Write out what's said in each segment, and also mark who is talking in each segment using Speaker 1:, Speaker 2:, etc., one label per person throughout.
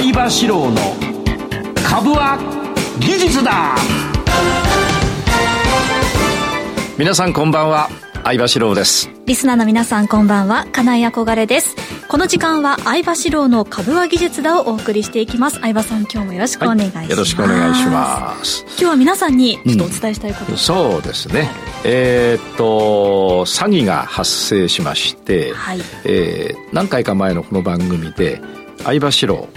Speaker 1: 相場志郎の株は技術だ。皆さんこんばんは。相場志郎です。
Speaker 2: リスナーの皆さんこんばんは。金井憧れです。この時間は相場志郎の株は技術だをお送りしていきます。相場さん今日もよろしくお願いします、はい、
Speaker 1: よろしくお願いします。
Speaker 2: 今日は皆さんにちょっとお伝えしたいこと、うん、
Speaker 1: そうですね。えー、っと詐欺が発生しまして、はい、えー、何回か前のこの番組で相場志郎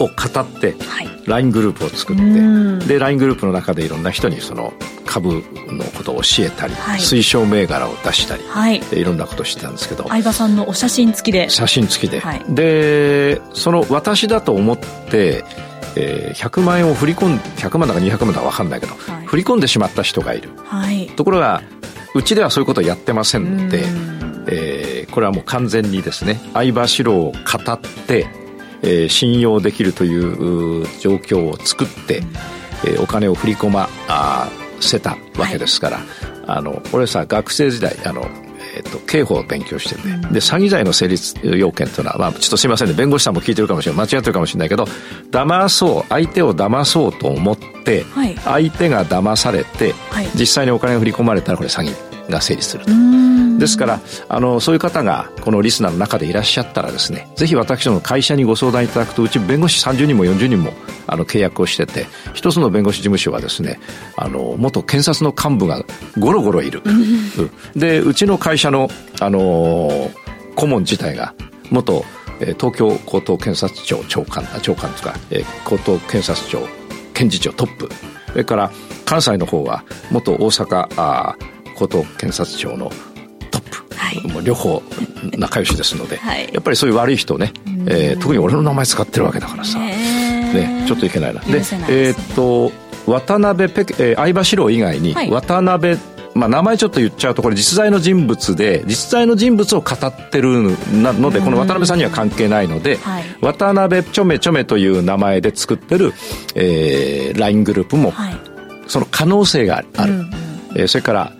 Speaker 1: を語って、はい、LINE グループを作ってで LINE グループの中でいろんな人にその株のことを教えたり、はい、推奨銘柄を出したり、はい、でいろんなことをしてたんですけど
Speaker 2: 相葉さんのお写真付きで。
Speaker 1: 写真付きで、はい、でその私だと思って、えー、100万円を振り込ん100万だか200万だか分かんないけど、はい、振り込んでしまった人がいる、はい、ところがうちではそういうことをやってませんので、えー、これはもう完全にですね相場志郎を語ってえー、信用できるという状況を作って、えー、お金を振り込ませたわけですから、はい、あの俺さ学生時代あのえーと、刑法を勉強してて、うん、で詐欺罪の成立要件というのは、まあ、ちょっとすいませんね。弁護士さんも聞いてるかもしれない。間違ってるかもしれないけど騙そう相手を騙そうと思って、はい、相手が騙されて、はい、実際にお金が振り込まれたらこれ詐欺が成立すると。ですからあのそういう方がこのリスナーの中でいらっしゃったらですねぜひ私ども会社にご相談いただくとうち弁護士30人も40人もあの契約をしてて一つの弁護士事務所はですねあの元検察の幹部がゴロゴロいる、でうちの会社のあの顧問自体が元東京高等検察庁長官長官とか、え高等検察庁検事長トップ。それから関西の方は元大阪あ高等検察庁のはい、もう両方仲良しですので、はい、やっぱりそういう悪い人ね、えー、特に俺の名前使ってるわけだからさ、ね、ちょっといけないな。でえー、っと渡辺ペ、えー、相場志郎以外に、渡辺まあ、名前ちょっと言っちゃうとこれ実在の人物で実在の人物を語ってるのでこの渡辺さんには関係ないので、はい、渡辺ちょめちょめという名前で作ってる、えー、LINE グループも、はい、その可能性がある、うんうん、えー、それから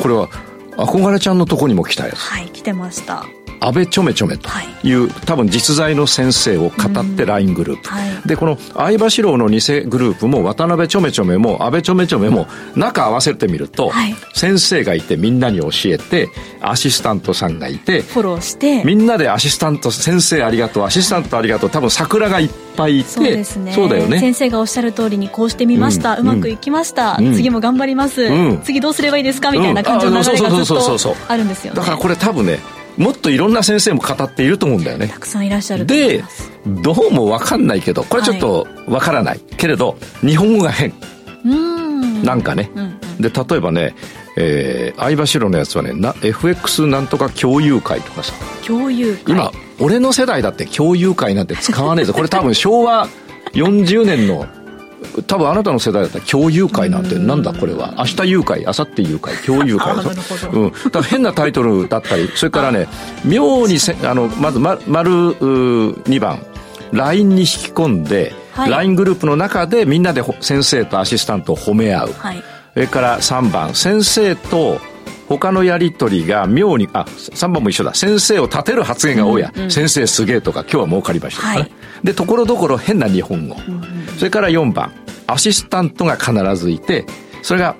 Speaker 1: これは憧れちゃんのとこにも来たやつ。
Speaker 2: はい来てました。
Speaker 1: 安倍ちょめちょめとい。う、はい、多分実在の先生を語って LINE グループ、はい、でこの相場志郎の偽グループも渡辺ちょめちょめも安倍ちょめちょめも中合わせてみると、はい、先生がいてみんなに教えてアシスタントさんがいて
Speaker 2: フォローして。
Speaker 1: みんなでアシスタント先生ありがとうアシスタントありがとう多分桜がいっぱいいてそうですね。そうだよね。
Speaker 2: 先生がおっしゃる通りにこうしてみました、うん、うまくいきました、うん、次も頑張ります、うん、次どうすればいいですかみたいな感じの流れがずっとあるんですよね。
Speaker 1: だからこれ多分ねもっといろんな先生も語っていると思うんだよね。
Speaker 2: たくさんいらっしゃる
Speaker 1: でどうも分かんないけどこれちょっと分からない、はい、けれど日本語が変。うん。なんかね、うんうん、で例えばねえー、相場城のやつはねな FX なんとか共有会とかさ。
Speaker 2: 共有会。
Speaker 1: 今俺の世代だって共有会なんて使わねえぞ。これ多分昭和40年の多分あなたの世代だったら共有会なんてなんだこれは？明日誘拐明後日誘拐共有会。だうん、だ変なタイトルだったりそれからね妙にせあのまず丸2番。LINE に引き込んで、はい、LINE グループの中でみんなで先生とアシスタントを褒め合う、はい、それから3番。先生と他のやり取りが妙にあ3番も一緒だ。先生を立てる発言が多いや、うんうん、先生すげえとか今日は儲かりました、はい、でところどころ変な日本語、それから4番。アシスタントが必ずいてそれが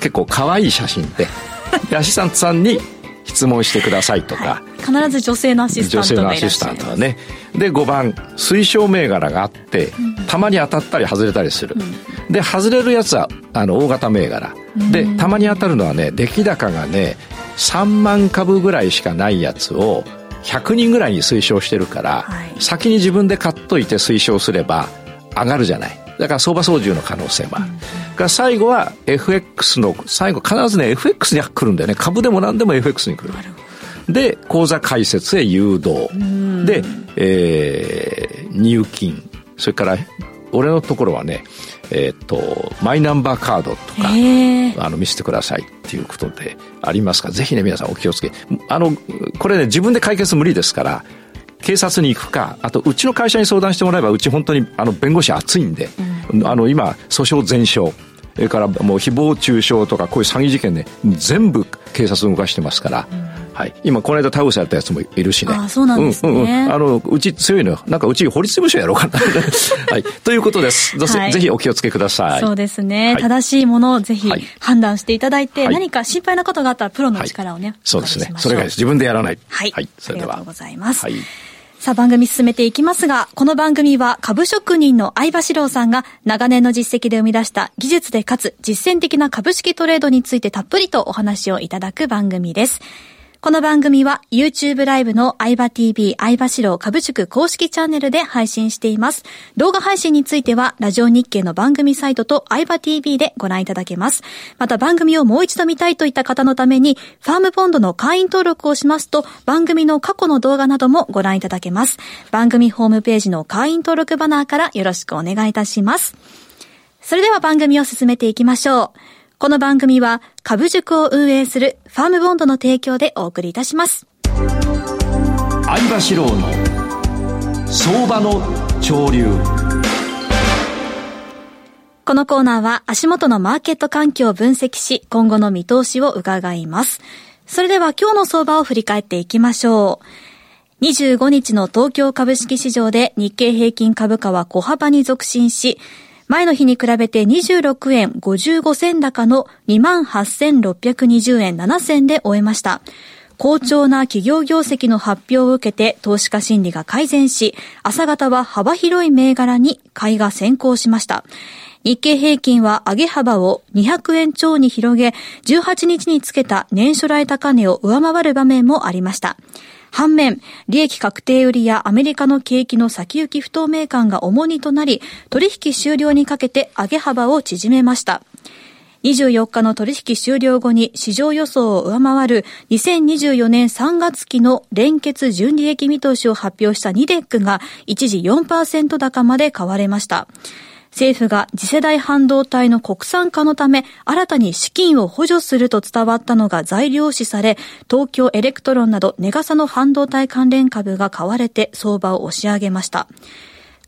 Speaker 1: 結構可愛い写真で でアシスタントさんに質問してくださいとか、は
Speaker 2: い、必ず女性のアシスタント
Speaker 1: 女性のアシスタントはね。で5番推奨銘柄があって、うん、たまに当たったり外れたりする、うん、で外れるやつはあの大型銘柄、うん、でたまに当たるのはね出来高がね3万株ぐらいしかないやつを100人ぐらいに推奨してるから、はい、先に自分で買っといて推奨すれば上がるじゃない。だから相場操縦の可能性もある、うん、から最後は FX の最後必ずね FX に来るんだよね。株でも何でも FX に来る。で口座開設へ誘導。で、えー、入金。それから俺のところはねえっ、とマイナンバーカードとかあの見せてくださいっていうことでありますからぜひね皆さんお気をつけ。あのこれね自分で解決無理ですから警察に行くかあとうちの会社に相談してもらえばうち本当にあの弁護士熱いんで、うん、あの今訴訟全勝それからもう誹謗中傷とかこういう詐欺事件で全部警察動かしてますから、うんはい。今、この間倒されたやつもいるしね。
Speaker 2: あそうなんですね。うんうん、
Speaker 1: あの、うち強いのよ。なんかうち法律事務所やろうかな。はい。ということです。はい、ぜひお気をつけください。
Speaker 2: そうですね。はい、正しいものをぜひ判断していただいて、はい、何か心配なことがあったらプロの力をね、
Speaker 1: そうですね。それが自分でやらない。
Speaker 2: はい。はい。それでは。ありがとうございます。はい。さあ番組進めていきますが、この番組は株職人の相場志郎さんが長年の実績で生み出した技術でかつ実践的な株式トレードについてたっぷりとお話をいただく番組です。この番組は YouTube ライブの相場 TV 相場志郎株塾公式チャンネルで配信しています。動画配信についてはラジオ日経の番組サイトと相場 TV でご覧いただけます。また番組をもう一度見たいといった方のためにファームポンドの会員登録をしますと番組の過去の動画などもご覧いただけます。番組ホームページの会員登録バナーからよろしくお願いいたします。それでは番組を進めていきましょう。この番組は株塾を運営するファームボンドの提供でお送りいたします。
Speaker 1: 相場志郎の相場の潮流。
Speaker 2: このコーナーは足元のマーケット環境を分析し、今後の見通しを伺います。それでは今日の相場を振り返っていきましょう。25日の東京株式市場で日経平均株価は小幅に続伸し、前の日に比べて26円55銭高の28,620円7銭で終えました。好調な企業業績の発表を受けて投資家心理が改善し、朝方は幅広い銘柄に買いが先行しました。日経平均は上げ幅を200円超に広げ、18日につけた年初来高値を上回る場面もありました。反面、利益確定売りやアメリカの景気の先行き不透明感が重荷となり、取引終了にかけて上げ幅を縮めました。24日の取引終了後に市場予想を上回る2024年3月期の連結純利益見通しを発表したニデックが一時4%高まで買われました。政府が次世代半導体の国産化のため新たに資金を補助すると伝わったのが材料視され、東京エレクトロンなど値がさの半導体関連株が買われて相場を押し上げました。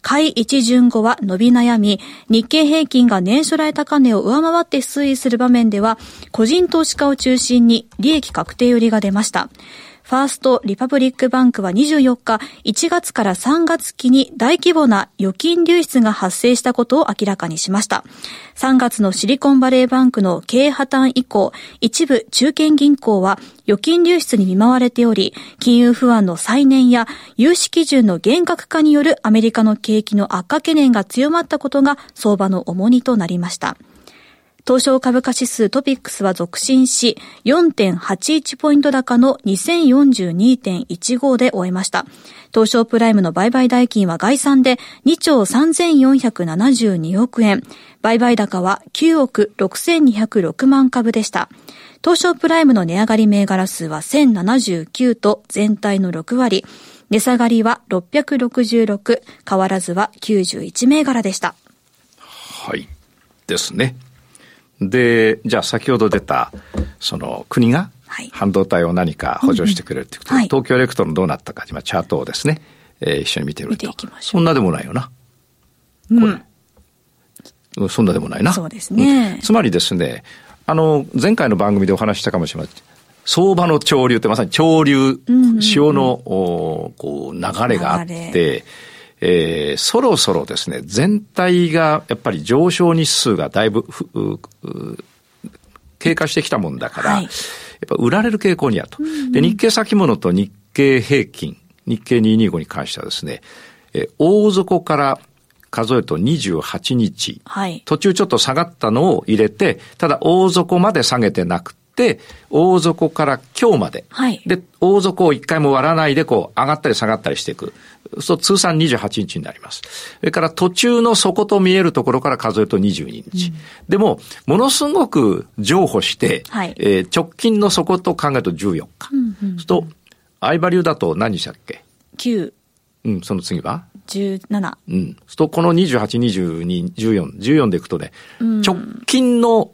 Speaker 2: 買い一巡後は伸び悩み、日経平均が年初来高値を上回って推移する場面では、個人投資家を中心に利益確定売りが出ました。ファーストリパブリックバンクは24日、1月から3月期に大規模な預金流出が発生したことを明らかにしました。3月のシリコンバレーバンクの経営破綻以降、一部中堅銀行は預金流出に見舞われており、金融不安の再燃や融資基準の厳格化によるアメリカの景気の悪化懸念が強まったことが相場の重荷となりました。東証株価指数トピックスは続伸し、4.81ポイント高の2042.15で終えました。東証プライムの売買代金は概算で2兆3472億円。売買高は9億6206万株でした。東証プライムの値上がり銘柄数は1079と全体の6割。値下がりは666、変わらずは91銘柄でした。
Speaker 1: はい。ですね。で、じゃあ先ほど出た、その国が半導体を何か補助してくれるってことで、はい、東京エレクトロンどうなったか、今チャートをですね、えー、一緒に見てみると。そんなでもないよな。これ。うん、そんなでもないな。
Speaker 2: そうですね、
Speaker 1: うん、つまりですね、あの、前回の番組でお話したかもしれません。相場の潮流ってまさに潮流、潮の、こう流れがあって、えー、そろそろですね、全体がやっぱり上昇日数がだいぶ経過してきたもんだから、はい、やっぱ売られる傾向にあると。うんうん、で、日経先物と日経平均、日経225に関してはですね、えー、大底から数えると28日、はい、途中ちょっと下がったのを入れて、ただ大底まで下げてなくて、大底から今日まで、はい、で、大底を一回も割らないでこう上がったり下がったりしていく。そう通算28日になります。それから途中の底と見えるところから数えると22日。うん、でも、ものすごく譲歩して、はい、えー、直近の底と考えると14日。うんうん、すと、相場流だと何日だっけ
Speaker 2: ?9。
Speaker 1: うん、その次は
Speaker 2: ？17。
Speaker 1: うん。すと、この28、22、14、14でいくとね、直近の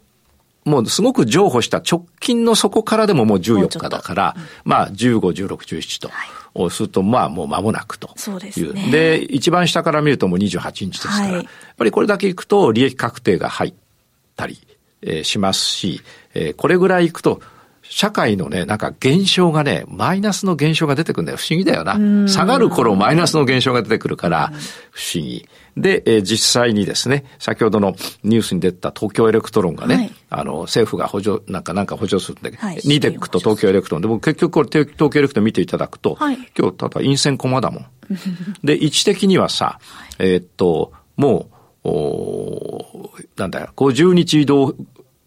Speaker 1: もうすごく譲歩した直近の底からでももう14日だから、まあ15、16、17と。をすると、まあもう間もなくという。そうですね。で、一番下から見るともう28日ですから、はい、やっぱりこれだけいくと利益確定が入ったり、えー、しますし、えー、これぐらいいくと、社会のね、なんか現象がね、マイナスの現象が出てくるんだよ。不思議だよな。下がる頃マイナスの現象が出てくるから、不思議。で、えー、実際にですね、先ほどのニュースに出た東京エレクトロンがね、はい、あの、政府が補助、なんかなんか補助するんで、はい、ニデックと東京エレクトロンで、僕結局これ東京エレクトロン見ていただくと、はい、今日ただ陰線コマだもん。で、位置的にはさ、えー、っと、もう、おなんだよ、50日移動、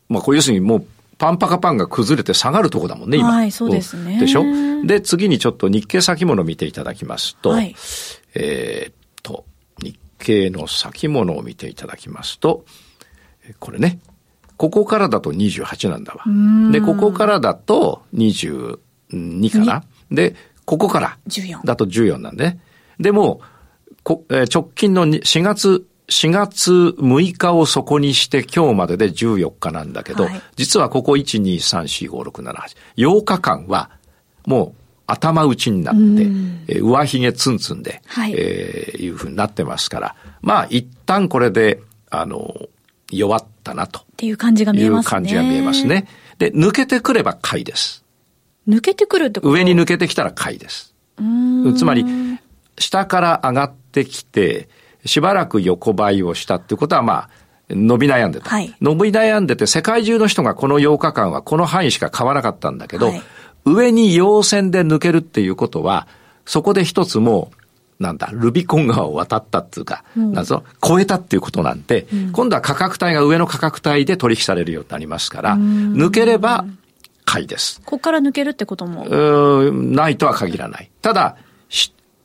Speaker 1: まあ、こう要するにもう、パンパカパンが崩れて下がるとこだもんね、今。
Speaker 2: はい、そうですね。
Speaker 1: でしょ？で、次にちょっと日経先物見ていただきますと、はい、えー、っと、日経の先物を見ていただきますと、これね、ここからだと28なんだわ。で、ここからだと22かな？で、ここからだと14なんでね。でも、直近の4月4月6日をそこにして今日までで14日なんだけど、はい、実はここ1、2、3、4、5、6、7、8、8日間はもう頭打ちになって、え上髭ツンツンで、はい、えー、いうふうになってますから、まあ一旦これで、あの、弱ったなと。
Speaker 2: っていう感じが見えますね。いう
Speaker 1: 感じが見えますね。で、抜けてくれば買いです。
Speaker 2: 抜けてくるってこと？
Speaker 1: 上に抜けてきたら買いです。つまり、下から上がってきて、しばらく横ばいをしたっていうことは、まあ、伸び悩んでた。はい、伸び悩んでて、世界中の人がこの8日間はこの範囲しか買わなかったんだけど、はい、上に陽線で抜けるっていうことは、そこで一つもう、なんだ、ルビコン川を渡ったっていうか、うん、なんぞ、超えたっていうことなんで、うん、今度は価格帯が上の価格帯で取引されるようになりますから、抜ければ買いです。
Speaker 2: ここから抜けるってことも
Speaker 1: うん、ないとは限らない。ただ、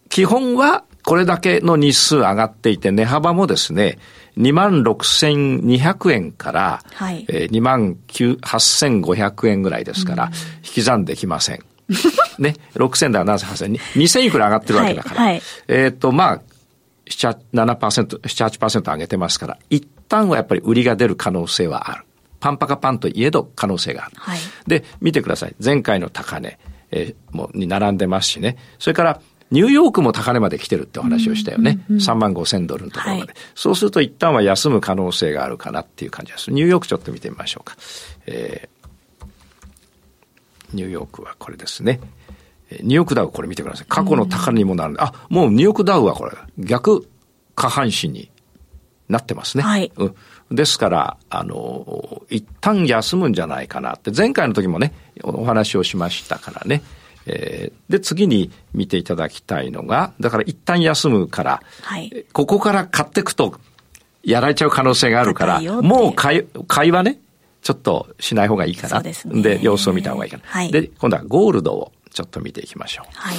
Speaker 1: 基本はこれだけの日数上がっていて、値幅もですね、26,200円から、はい、えー、28,500円ぐらいですから、引き算できません。ね、6000だら7,8,000、2000いくら上がってるわけだから。はいはい、えっ、ー、と、まあ、7、7%、7、8%上げてますから、一旦はやっぱり売りが出る可能性はある。パンパカパンといえど可能性がある。はい、で、見てください。前回の高値、えー、もうに並んでますしね。それから、ニューヨークも高値まで来てるってお話をしたよね。3万5千ドルのところまで、はい、そうすると一旦は休む可能性があるかなっていう感じです。ニューヨークちょっと見てみましょうか。えー、ニューヨークはこれですね。ニューヨークダウこれ見てください。過去の高値にもなるんで、あ、もうニューヨークダウはこれ逆下半身になってますね。はい。うん。ですから、あの、一旦休むんじゃないかなって、前回の時もね、お話をしましたからね。えー、で、次に見ていただきたいのが、だから一旦休むから、はい、ここから買っていくと、やられちゃう可能性があるから、もう買い、買いはね、ちょっとしない方がいいかな。でで、様子を見た方がいいかな。はい、で、今度はゴールドをちょっと見ていきましょう。はい、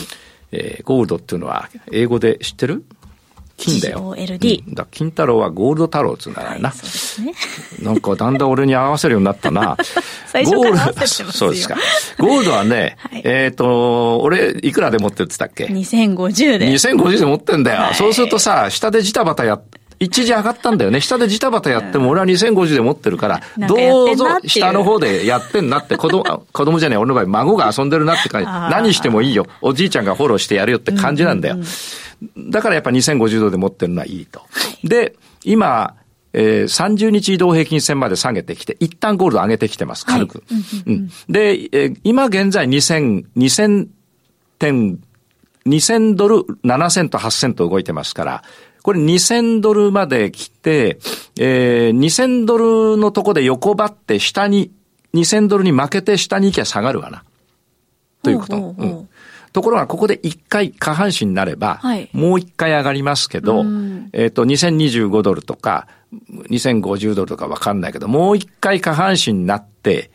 Speaker 1: えー、ゴールドっていうのは、英語で知ってる？金だよ。
Speaker 2: OLD。
Speaker 1: うん、だ金太郎はゴールド太郎っつうんだよな。はい、そうですね。なんかだんだん俺に合わせるようになったな。
Speaker 2: 最初から合わせてますよ。
Speaker 1: そうですか。ゴールドはね、はい、えっ、ー、と、俺いくらで持ってってたっけ
Speaker 2: ?2050 で。
Speaker 1: 2050で持ってんだよ。はい、そうするとさ、下でジタバタやっ一時上がったんだよね。下でジタバタやっても俺は2050で持ってるから、どうぞ下の方でやってんなって子供、子供じゃねえ、俺の場合孫が遊んでるなって感じ。何してもいいよ。おじいちゃんがフォローしてやるよって感じなんだよ。うんうんだからやっぱ2050度で持ってるのはいいと。で、今、えー、30日移動平均線まで下げてきて、一旦ゴールド上げてきてます、軽く。はいうん、で、えー、今現在2000、2000点、2000ドル7000と8000と動いてますから、これ2000ドルまで来て、えー、2000ドルのとこで横ばって下に、2000ドルに負けて下に行きゃ下がるわな。ということ。うん。ところがここで一回下半身になれば、はい、もう一回上がりますけど、えっ、と、2025ドルとか、2050ドルとかわかんないけど、もう一回下半身になって、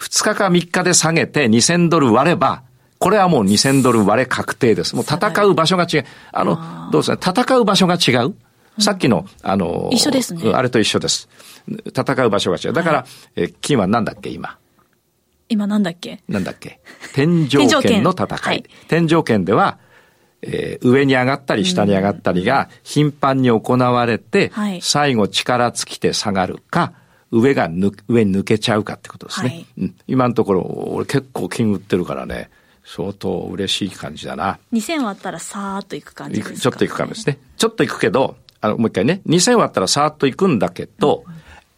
Speaker 1: 2日か3日で下げて2000ドル割れば、これはもう2000ドル割れ確定です。もう戦う場所が違う。あの、どうですか戦う場所が違う？さっきの、あの、
Speaker 2: 一緒ですね。
Speaker 1: あれと一緒です。戦う場所が違う。だから、はい、え金は何だっけ、今。
Speaker 2: 今なんだっけ？
Speaker 1: なんだっけ？天井圏の戦い。はい、天井圏では、えー、上に上がったり下に上がったりが頻繁に行われて、はい、最後力尽きて下がるか、上がぬ、上に抜けちゃうかってことですね。はいうん、今のところ、俺結構金売ってるからね、相当嬉しい感じだな。
Speaker 2: 2000割ったらさーっといく感じですか？
Speaker 1: ちょっといく感じですね。ちょっといくけど、あの、もう一回ね、2000割ったらさーっといくんだけど、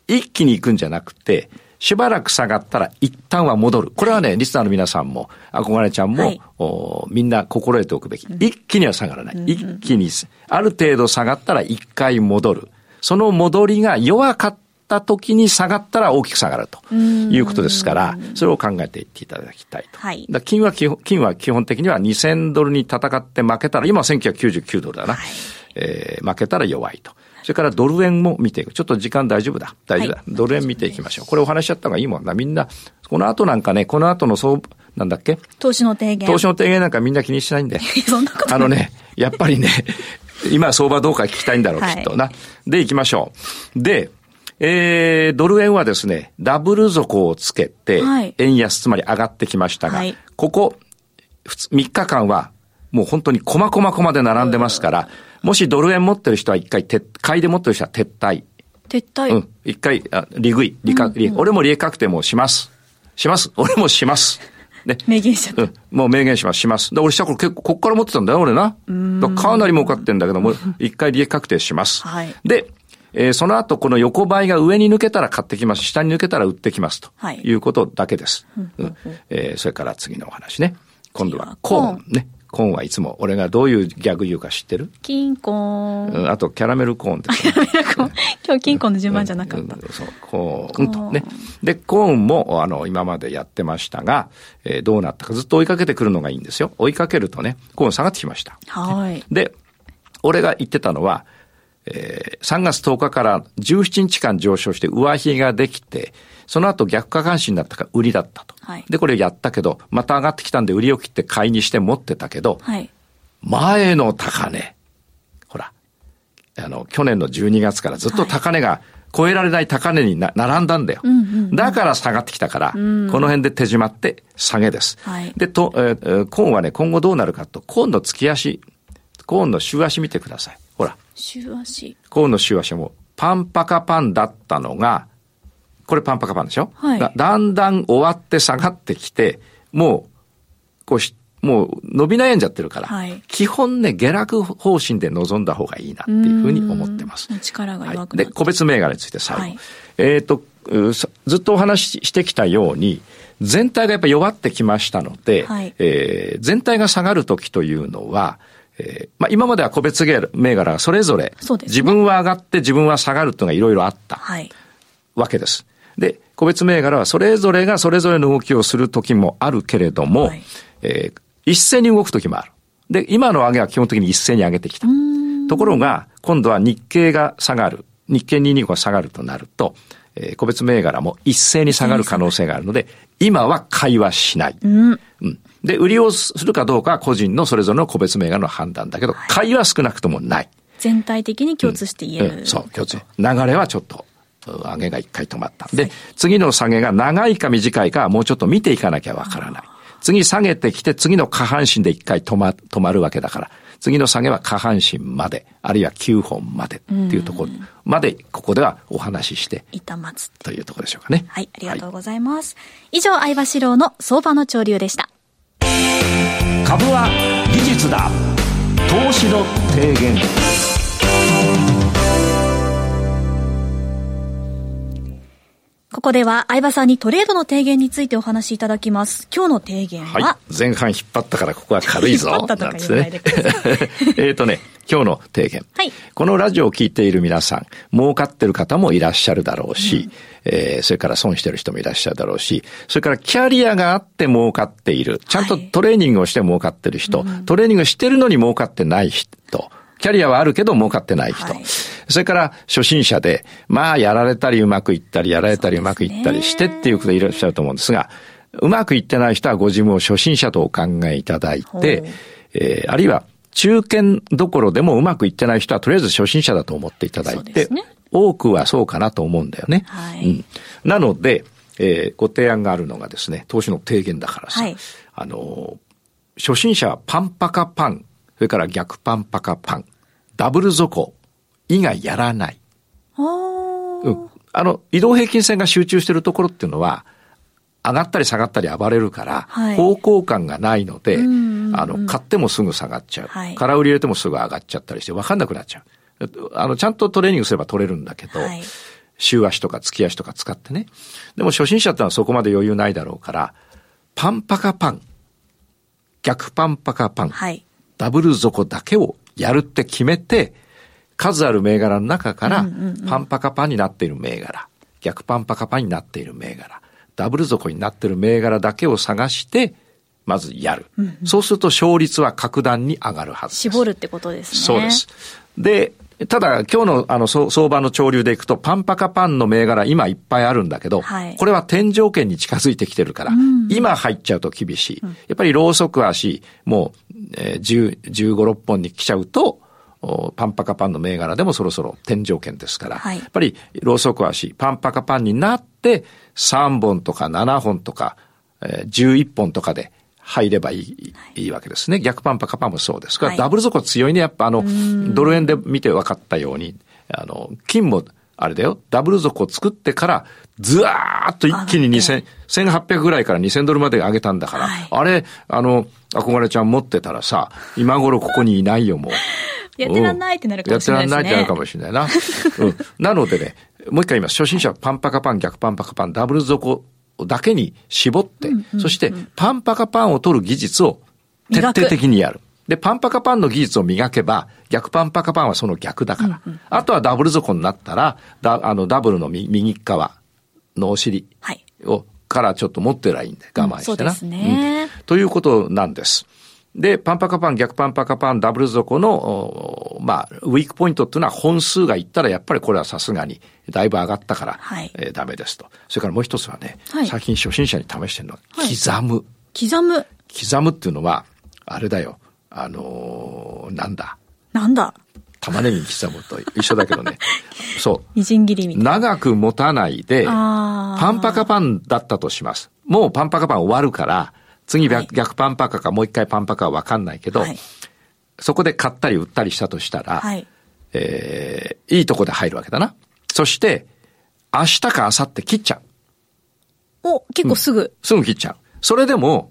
Speaker 1: うん、一気にいくんじゃなくて、しばらく下がったら一旦は戻る。これはね、リスナーの皆さんも、憧れちゃんも、はい、おみんな心得ておくべき。一気には下がらない。一気に、ある程度下がったら一回戻る。その戻りが弱かった時に下がったら大きく下がるということですから、それを考えていっていただきたいと。はい、だ金は基本金は基本的には2000ドルに戦って負けたら、今は1999ドルだな。はい、えー、負けたら弱いと。それからドル円も見ていく。ちょっと時間大丈夫だ。大丈夫だ。はい、ドル円見ていきましょう。これお話しちゃった方がいいもんな。みんな、この後なんかね、この後の総、なんだっけ？
Speaker 2: 投資の提言。
Speaker 1: 投資の提言なんかみんな気にしないんで。
Speaker 2: そんなこと
Speaker 1: あのね、やっぱりね、今相場どうか聞きたいんだろう、きっとな。で、行きましょう。で、えー、ドル円はですね、ダブル底をつけて、円安、つまり上がってきましたが、はい、ここ、3日間は、もう本当にコマコマコマで並んでますから、もしドル円持ってる人は一回撤、買いで持ってる人は撤退。
Speaker 2: 撤退
Speaker 1: うん。一回、あ利食い、利確、うんうん、俺も利確定もします。します。俺もします。
Speaker 2: ね。明言しちゃった。うん。
Speaker 1: もう明言します。します。で、俺した頃結構、こっから持ってたんだよ、俺な。かなり儲かってんだけども、一回利益確定します。はい。で、えー、その後、この横ばいが上に抜けたら買ってきます。下に抜けたら売ってきます。ということだけです。うん、えー、それから次のお話ね。今度はコーンね。コーンはいつも俺がどういうギャグ言うか知ってる？
Speaker 2: 金コーン。
Speaker 1: うん、あとキャラメルコーンです、
Speaker 2: ね、キャラメルコーン。今日金コーンの順番じゃなかった。うんうん、
Speaker 1: そう、コーンとね。で、コーンも、あの、今までやってましたが、えー、どうなったかずっと追いかけてくるのがいいんですよ。追いかけるとね、コーン下がってきました。
Speaker 2: はい。
Speaker 1: で、俺が言ってたのは、えー、3月10日から17日間上昇して上髭ができて、その後逆下半身だったから売りだったと。はい、で、これやったけど、また上がってきたんで売りを切って買いにして持ってたけど、はい、前の高値、ほら、あの、去年の12月からずっと高値が、超えられない高値にな並んだんだよ、だから下がってきたから、この辺で手締まって下げです。はい、で、と、えー、コーンはね、今後どうなるかと、コーンの月足、コーンの週足見てください。
Speaker 2: 週足。
Speaker 1: コーンの週足も、パンパカパンだったのが、これパンパカパンでしょ、はい、だだんだん終わって下がってきて、もう、こうし、もう伸び悩んじゃってるから、はい、基本ね、下落方針で臨んだ方がいいなっていうふうに思ってます。
Speaker 2: 力が弱
Speaker 1: くな、はい、で、個別銘柄について最後。はい、えっ、ー、と、ずっとお話ししてきたように、全体がやっぱ弱ってきましたので、はい、えー、全体が下がるときというのは、えー、まあ、今までは個別銘柄がそれぞれ、ね、自分は上がって自分は下がるというのがいろいろあったわけです。で、個別銘柄はそれぞれがそれぞれの動きをする時もあるけれども、はい、えー、一斉に動く時もある。で、今の上げは基本的に一斉に上げてきた。ところが、今度は日経が下がる。日経225が下がるとなると、えー、個別銘柄も一斉に下がる可能性があるので、今は買いはしない。うん、うん。で、売りをするかどうかは個人のそれぞれの個別銘柄の判断だけど、はい、買いは少なくともない。
Speaker 2: 全体的に共通して言える、
Speaker 1: うんうん、そう、共通。流れはちょっと上げが一回止まった。で、次の下げが長いか短いかはもうちょっと見ていかなきゃわからない。次下げてきて、次の下半身で一回止ま、止まるわけだから、次の下げは下半身まで、あるいは9本までっていうところまで、ここではお話しして。
Speaker 2: 板待つ。
Speaker 1: というところでしょうかね。
Speaker 2: はい、ありがとうございます。はい、以上、相場志郎の相場の潮流でした。
Speaker 1: 株は技術だ。投資の提言。
Speaker 2: ここでは相葉さんにトレードの提言についてお話しいただきます。今日の提言は、は
Speaker 1: い、前半引っ張ったからここは軽いぞ。
Speaker 2: 引っ張ったとか言わないでください。
Speaker 1: えっとね、今日の提言。はい。このラジオを聞いている皆さん、儲かってる方もいらっしゃるだろうし、うん、えー、それから損してる人もいらっしゃるだろうし、それからキャリアがあって儲かっている、ちゃんとトレーニングをして儲かってる人、はい、トレーニングしてるのに儲かってない人、キャリアはあるけど儲かってない人。はい、それから初心者で、まあやられたりうまくいったり、やられたりうまくいったりしてっていうことでいらっしゃると思うんですが、うまくいってない人はご自分を初心者とお考えいただいて、えー、あるいは中堅どころでもうまくいってない人はとりあえず初心者だと思っていただいて、ね、多くはそうかなと思うんだよね。はい、うん、なので、えー、ご提案があるのがですね、投資の提言だからさ、はい、あの、初心者はパンパカパンそれから逆パンパカパン、ダブル底以外やらない。うん。あの、移動平均線が集中しているところっていうのは、上がったり下がったり暴れるから、方向感がないので、あの、買ってもすぐ下がっちゃう。はい、空売り入れてもすぐ上がっちゃったりして分かんなくなっちゃう。あの、ちゃんとトレーニングすれば取れるんだけど、はい、週足とか月足とか使ってね。でも初心者ってのはそこまで余裕ないだろうから、パンパカパン、逆パンパカパン、はい、ダブル底だけをやるって決めて、数ある銘柄の中から、パンパカパンになっている銘柄、逆パンパカパンになっている銘柄、ダブル底になっている銘柄だけを探して、まずやる、うんうん。そうすると勝率は格段に上がるはずです。
Speaker 2: 絞るってことですね。
Speaker 1: そうです。で、ただ今日のあの相場の潮流でいくとパンパカパンの銘柄今いっぱいあるんだけど、はい、これは天井圏に近づいてきてるから、うん、今入っちゃうと厳しい。やっぱりローソク足もう、えー、10、15、6本に来ちゃうと、パンパカパンの銘柄でもそろそろ天井圏ですから、はい、やっぱりローソク足、パンパカパンになって3本とか7本とか、えー、11本とかで入ればいい,、い、いわけですね。逆パンパカパンもそうです。からダブル底強いね。やっぱあの、ドル円で見て分かったように、あの、金もあれだよ、ダブル底を作ってから、ずわーっと一気に2000、1800ぐらいから2000ドルまで上げたんだから、はい、あれ、あの、憧れちゃん持ってたらさ、今頃ここにいないよ、もう。
Speaker 2: やってらんないってなるかもしれないね。やってらんないってなる
Speaker 1: かもしれないな。うん。なのでね、もう一回言います。初心者パンパカパン、逆パンパカパン、ダブル底だけに絞って、そしてパンパカパンを取る技術を徹底的にやる。で、パンパカパンの技術を磨けば、逆パンパカパンはその逆だから。うんうん、あとはダブル底になったら、ダあのダブルの右側のお尻を、からちょっと持ってらいいんで、我慢してな。うん、そうですね、うん、ということなんです。で、パンパカパン、逆パンパカパン、ダブル底の、まあ、ウィークポイントっていうのは本数がいったら、やっぱりこれはさすがに、だいぶ上がったから、はい、えー、ダメですと。それからもう一つはね、はい、最近初心者に試してるのは、刻む、はい。
Speaker 2: 刻む。
Speaker 1: 刻むっていうのは、あれだよ。あのー、なんだ？
Speaker 2: なんだ？
Speaker 1: 玉ねぎに刻むと一緒だけどね。そう。
Speaker 2: みじん切りみたい
Speaker 1: な。長く持たないで、パンパカパンだったとします。もうパンパカパン終わるから、次逆,、逆パンパカかもう一回パンパカはわかんないけど、はい、そこで買ったり売ったりしたとしたら、はい、えー、いいとこで入るわけだな。そして、明日か明後日切っちゃ
Speaker 2: う。お、結構すぐ、うん、
Speaker 1: すぐ切っちゃう。それでも、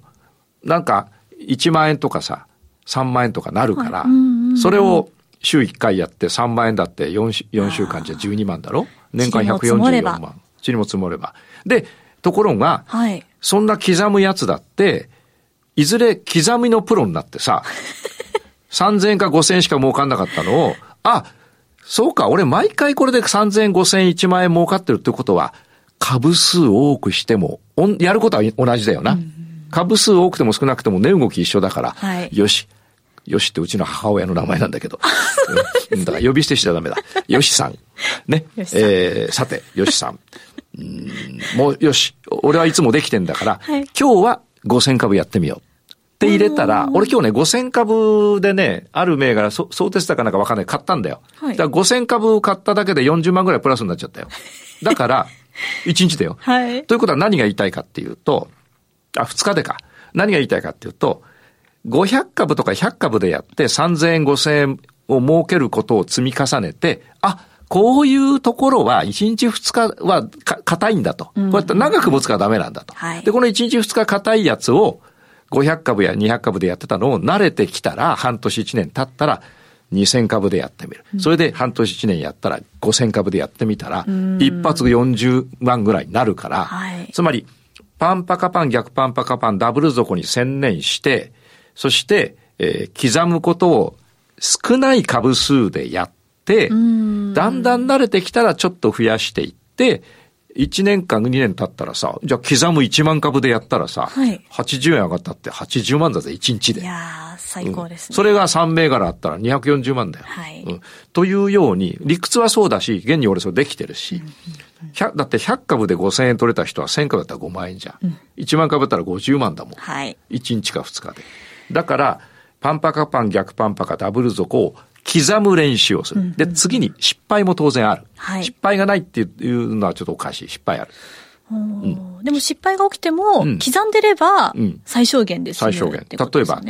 Speaker 1: なんか、1万円とかさ、3万円とかなるから、はい、それを週1回やって3万円だって 4, 4週間じゃ12万だろ？年間144万。ちにも積もれば。で、ところが、はい、そんな刻むやつだって、いずれ刻みのプロになってさ、3000円か5000円しか儲かんなかったのを、あ、そうか、俺毎回これで3000円、5000円、1万円儲かってるってことは、株数多くしても、やることは同じだよな。うん、株数多くても少なくても値動き一緒だから、はい、よし。よしってうちの母親の名前なんだけど。うん、だから呼び捨てしちゃダメだ。よしさん。ね。えー、さて、よしさん。うんもうよし、俺はいつもできてんだから、はい、今日は5000株やってみよう。って入れたら、俺今日ね、5000株でね、ある銘柄、相鉄高なんかわかんない、買ったんだよ。はい、だから5000株買っただけで40万ぐらいプラスになっちゃったよ。だから、1日だよ。はい。ということは何が言いたいかっていうと、あ、2日でか。何が言いたいかっていうと、500株とか100株でやって3000円、5000円を儲けることを積み重ねて、あ、こういうところは1日2日は硬いんだと。こうやって長く持つからダメなんだと。はい、で、この1日2日硬いやつを500株や200株でやってたのを慣れてきたら半年1年経ったら2000株でやってみる。それで半年1年やったら5000株でやってみたら、一発40万ぐらいになるから、はい、つまり、パンパカパン逆パンパカパンダブル底に専念して、そして、えー、刻むことを少ない株数でやって、だんだん慣れてきたらちょっと増やしていって、1年間2年経ったらさ、じゃあ刻む1万株でやったらさ、はい、80円上がったって80万だぜ、1日で。
Speaker 2: いや最高です
Speaker 1: ね、うん、それが3銘柄あったら240万だよ。はい、うん。というように、理屈はそうだし、現に俺それできてるし、うんだって100株で5000円取れた人は1000株だったら5万円じゃん。うん、1万株だったら50万だもん。はい。1日か2日で。だから、パンパカパン逆パンパカダブル底を刻む練習をする。で、次に失敗も当然ある。はい、失敗がないっていうのはちょっとおかしい。失敗ある。
Speaker 2: うん、でも失敗が起きても、刻んでれば、最小限です、
Speaker 1: ね、最小限。例えば、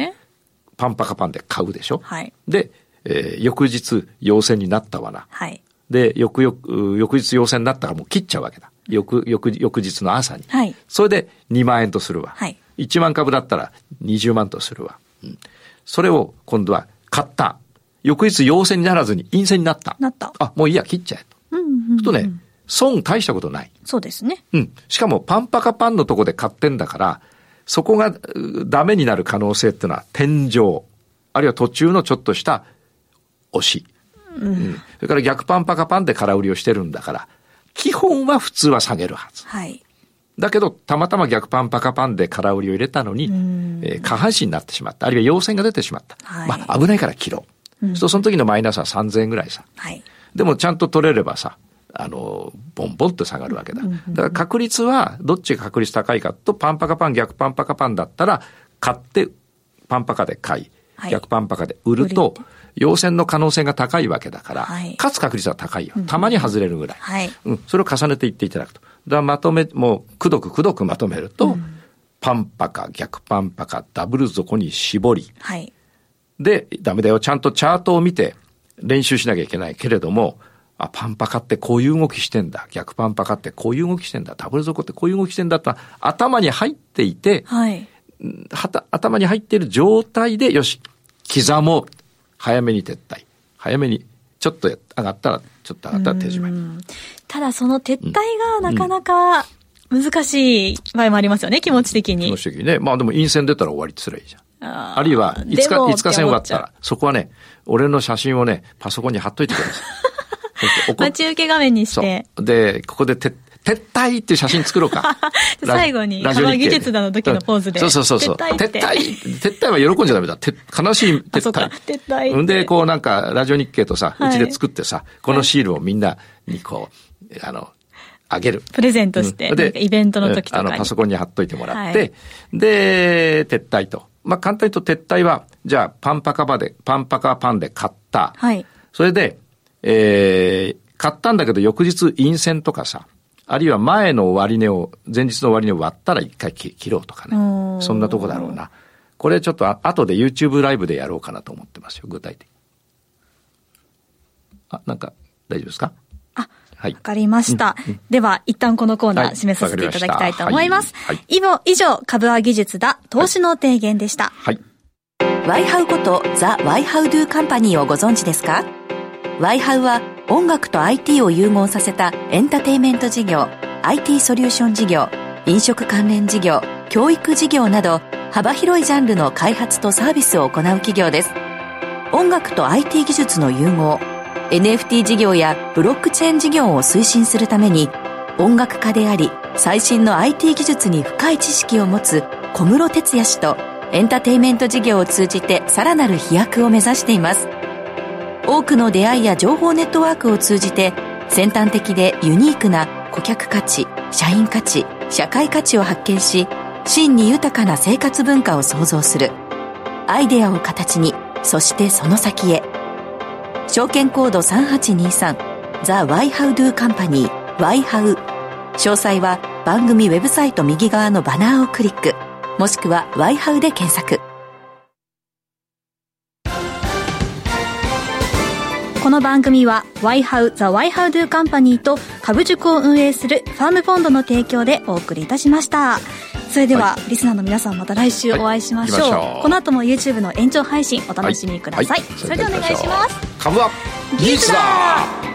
Speaker 1: パンパカパンで買うでしょ？はい、で、えー、翌日陽性になったわな。はい、で、翌々、翌日陽性になったらもう切っちゃうわけだ。翌、翌、翌日の朝に。はい、それで2万円とするわ。はい、1万株だったら20万とするわ。うん、それを今度は買った。翌日陽性にならずに陰性になった。なった。あ、もういいや、切っちゃえと。うんうんうん、するとね、損大したことない。
Speaker 2: そうですね。
Speaker 1: うん。しかもパンパカパンのとこで買ってんだから、そこがダメになる可能性っていうのは天井、あるいは途中のちょっとした押し。うん、うん、それから逆パンパカパンで空売りをしてるんだから、基本は普通は下げるはず。はい。だけど、たまたま逆パンパカパンで空売りを入れたのに、えー、下半身になってしまった。あるいは陽線が出てしまった。はい、まあ、危ないから切ろう。うん、その時のマイナスは3000円ぐらいさ。はい。でもちゃんと取れればさ、あの、ボンボンって下がるわけだ。だから確率は、どっちが確率高いかと、パンパカパン、逆パンパカパンだったら、買って、パンパカで買い、逆パンパカで売ると、陽線の可能性が高いわけだから、はい、勝つ確率は高いよ。たまに外れるぐらい。はい、うん。それを重ねていっていただくと。だまとめ、もう、くどくくどくまとめると、うん、パンパカ、逆パンパカ、ダブル底に絞り。はい、で、ダメだよ。ちゃんとチャートを見て練習しなきゃいけないけれども、あ、パンパカってこういう動きしてんだ。逆パンパカってこういう動きしてんだ。ダブル底ってこういう動きしてんだって頭に入っていて、はい、はた頭に入っている状態で、よし、刻もう。早めに撤退。早めに、ちょっと上がったら、ちょっと上がったら手締まい。
Speaker 2: ただその撤退がなかなか難しい場合もありますよね、気持ち的に。
Speaker 1: 気持ち的にね。まあでも陰線出たら終わりってすらいいじゃん。ああるいは5日、5日線終わったら、そこはね、俺の写真をね、パソコンに貼っといてください。
Speaker 2: 待ち受け画面にして。
Speaker 1: で、ここで撤撤退っていう写真作ろうか。
Speaker 2: 最後に、幅技術だの時のポーズで。
Speaker 1: そうそうそうそう。撤退撤退は喜んじゃダメだ。悲しい撤退。撤退。んで、こうなんか、ラジオ日経とさ、うちで作ってさ、このシールをみんなにこう、あの、あげる。
Speaker 2: プレゼントして、で、イベントの時とか
Speaker 1: あの、パソコンに貼っといてもらって、で、撤退と。まあ、簡単に言うと撤退は、じゃあ、パンパカバで、パンパカパンで買った。はい。それで、えー、買ったんだけど翌日陰線とかさ、あるいは前の終値を、前日の終値を割ったら一回切ろうとかね。そんなとこだろうな。これちょっと後で YouTube ライブでやろうかなと思ってますよ、具体的あ、なんか大丈夫ですか？
Speaker 2: わかりました。うんうん、では、一旦このコーナー締めさせていただきたいと思います。はい、以上、以上、株は技術だ、投資の提言でした。はい。ワイハウことザ・ワイハウドゥカンパニーをご存知ですか？ワイハウは音楽と IT を融合させたエンターテイメント事業、IT ソリューション事業、飲食関連事業、教育事業など幅広いジャンルの開発とサービスを行う企業です。音楽と IT 技術の融合、NFT 事業やブロックチェーン事業を推進するために音楽家であり最新の IT 技術に深い知識を持つ小室哲哉氏とエンターテインメント事業を通じてさらなる飛躍を目指しています。多くの出会いや情報ネットワークを通じて先端的でユニークな顧客価値社員価値社会価値を発見し真に豊かな生活文化を創造するアイデアを形にそしてその先へ証券コード3823ザ・ワイハウドゥカンパニーワイハウ。詳細は番組ウェブサイト右側のバナーをクリックもしくはワイハウで検索。この番組は YHOW The YHOW Do Company と株塾を運営するファームポンドの提供でお送りいたしました。それでは、はい、リスナーの皆さんまた来週お会いしましょう。はい、この後も YouTube の延長配信お楽しみください、はい、それではお願いします
Speaker 1: 株は技術だ。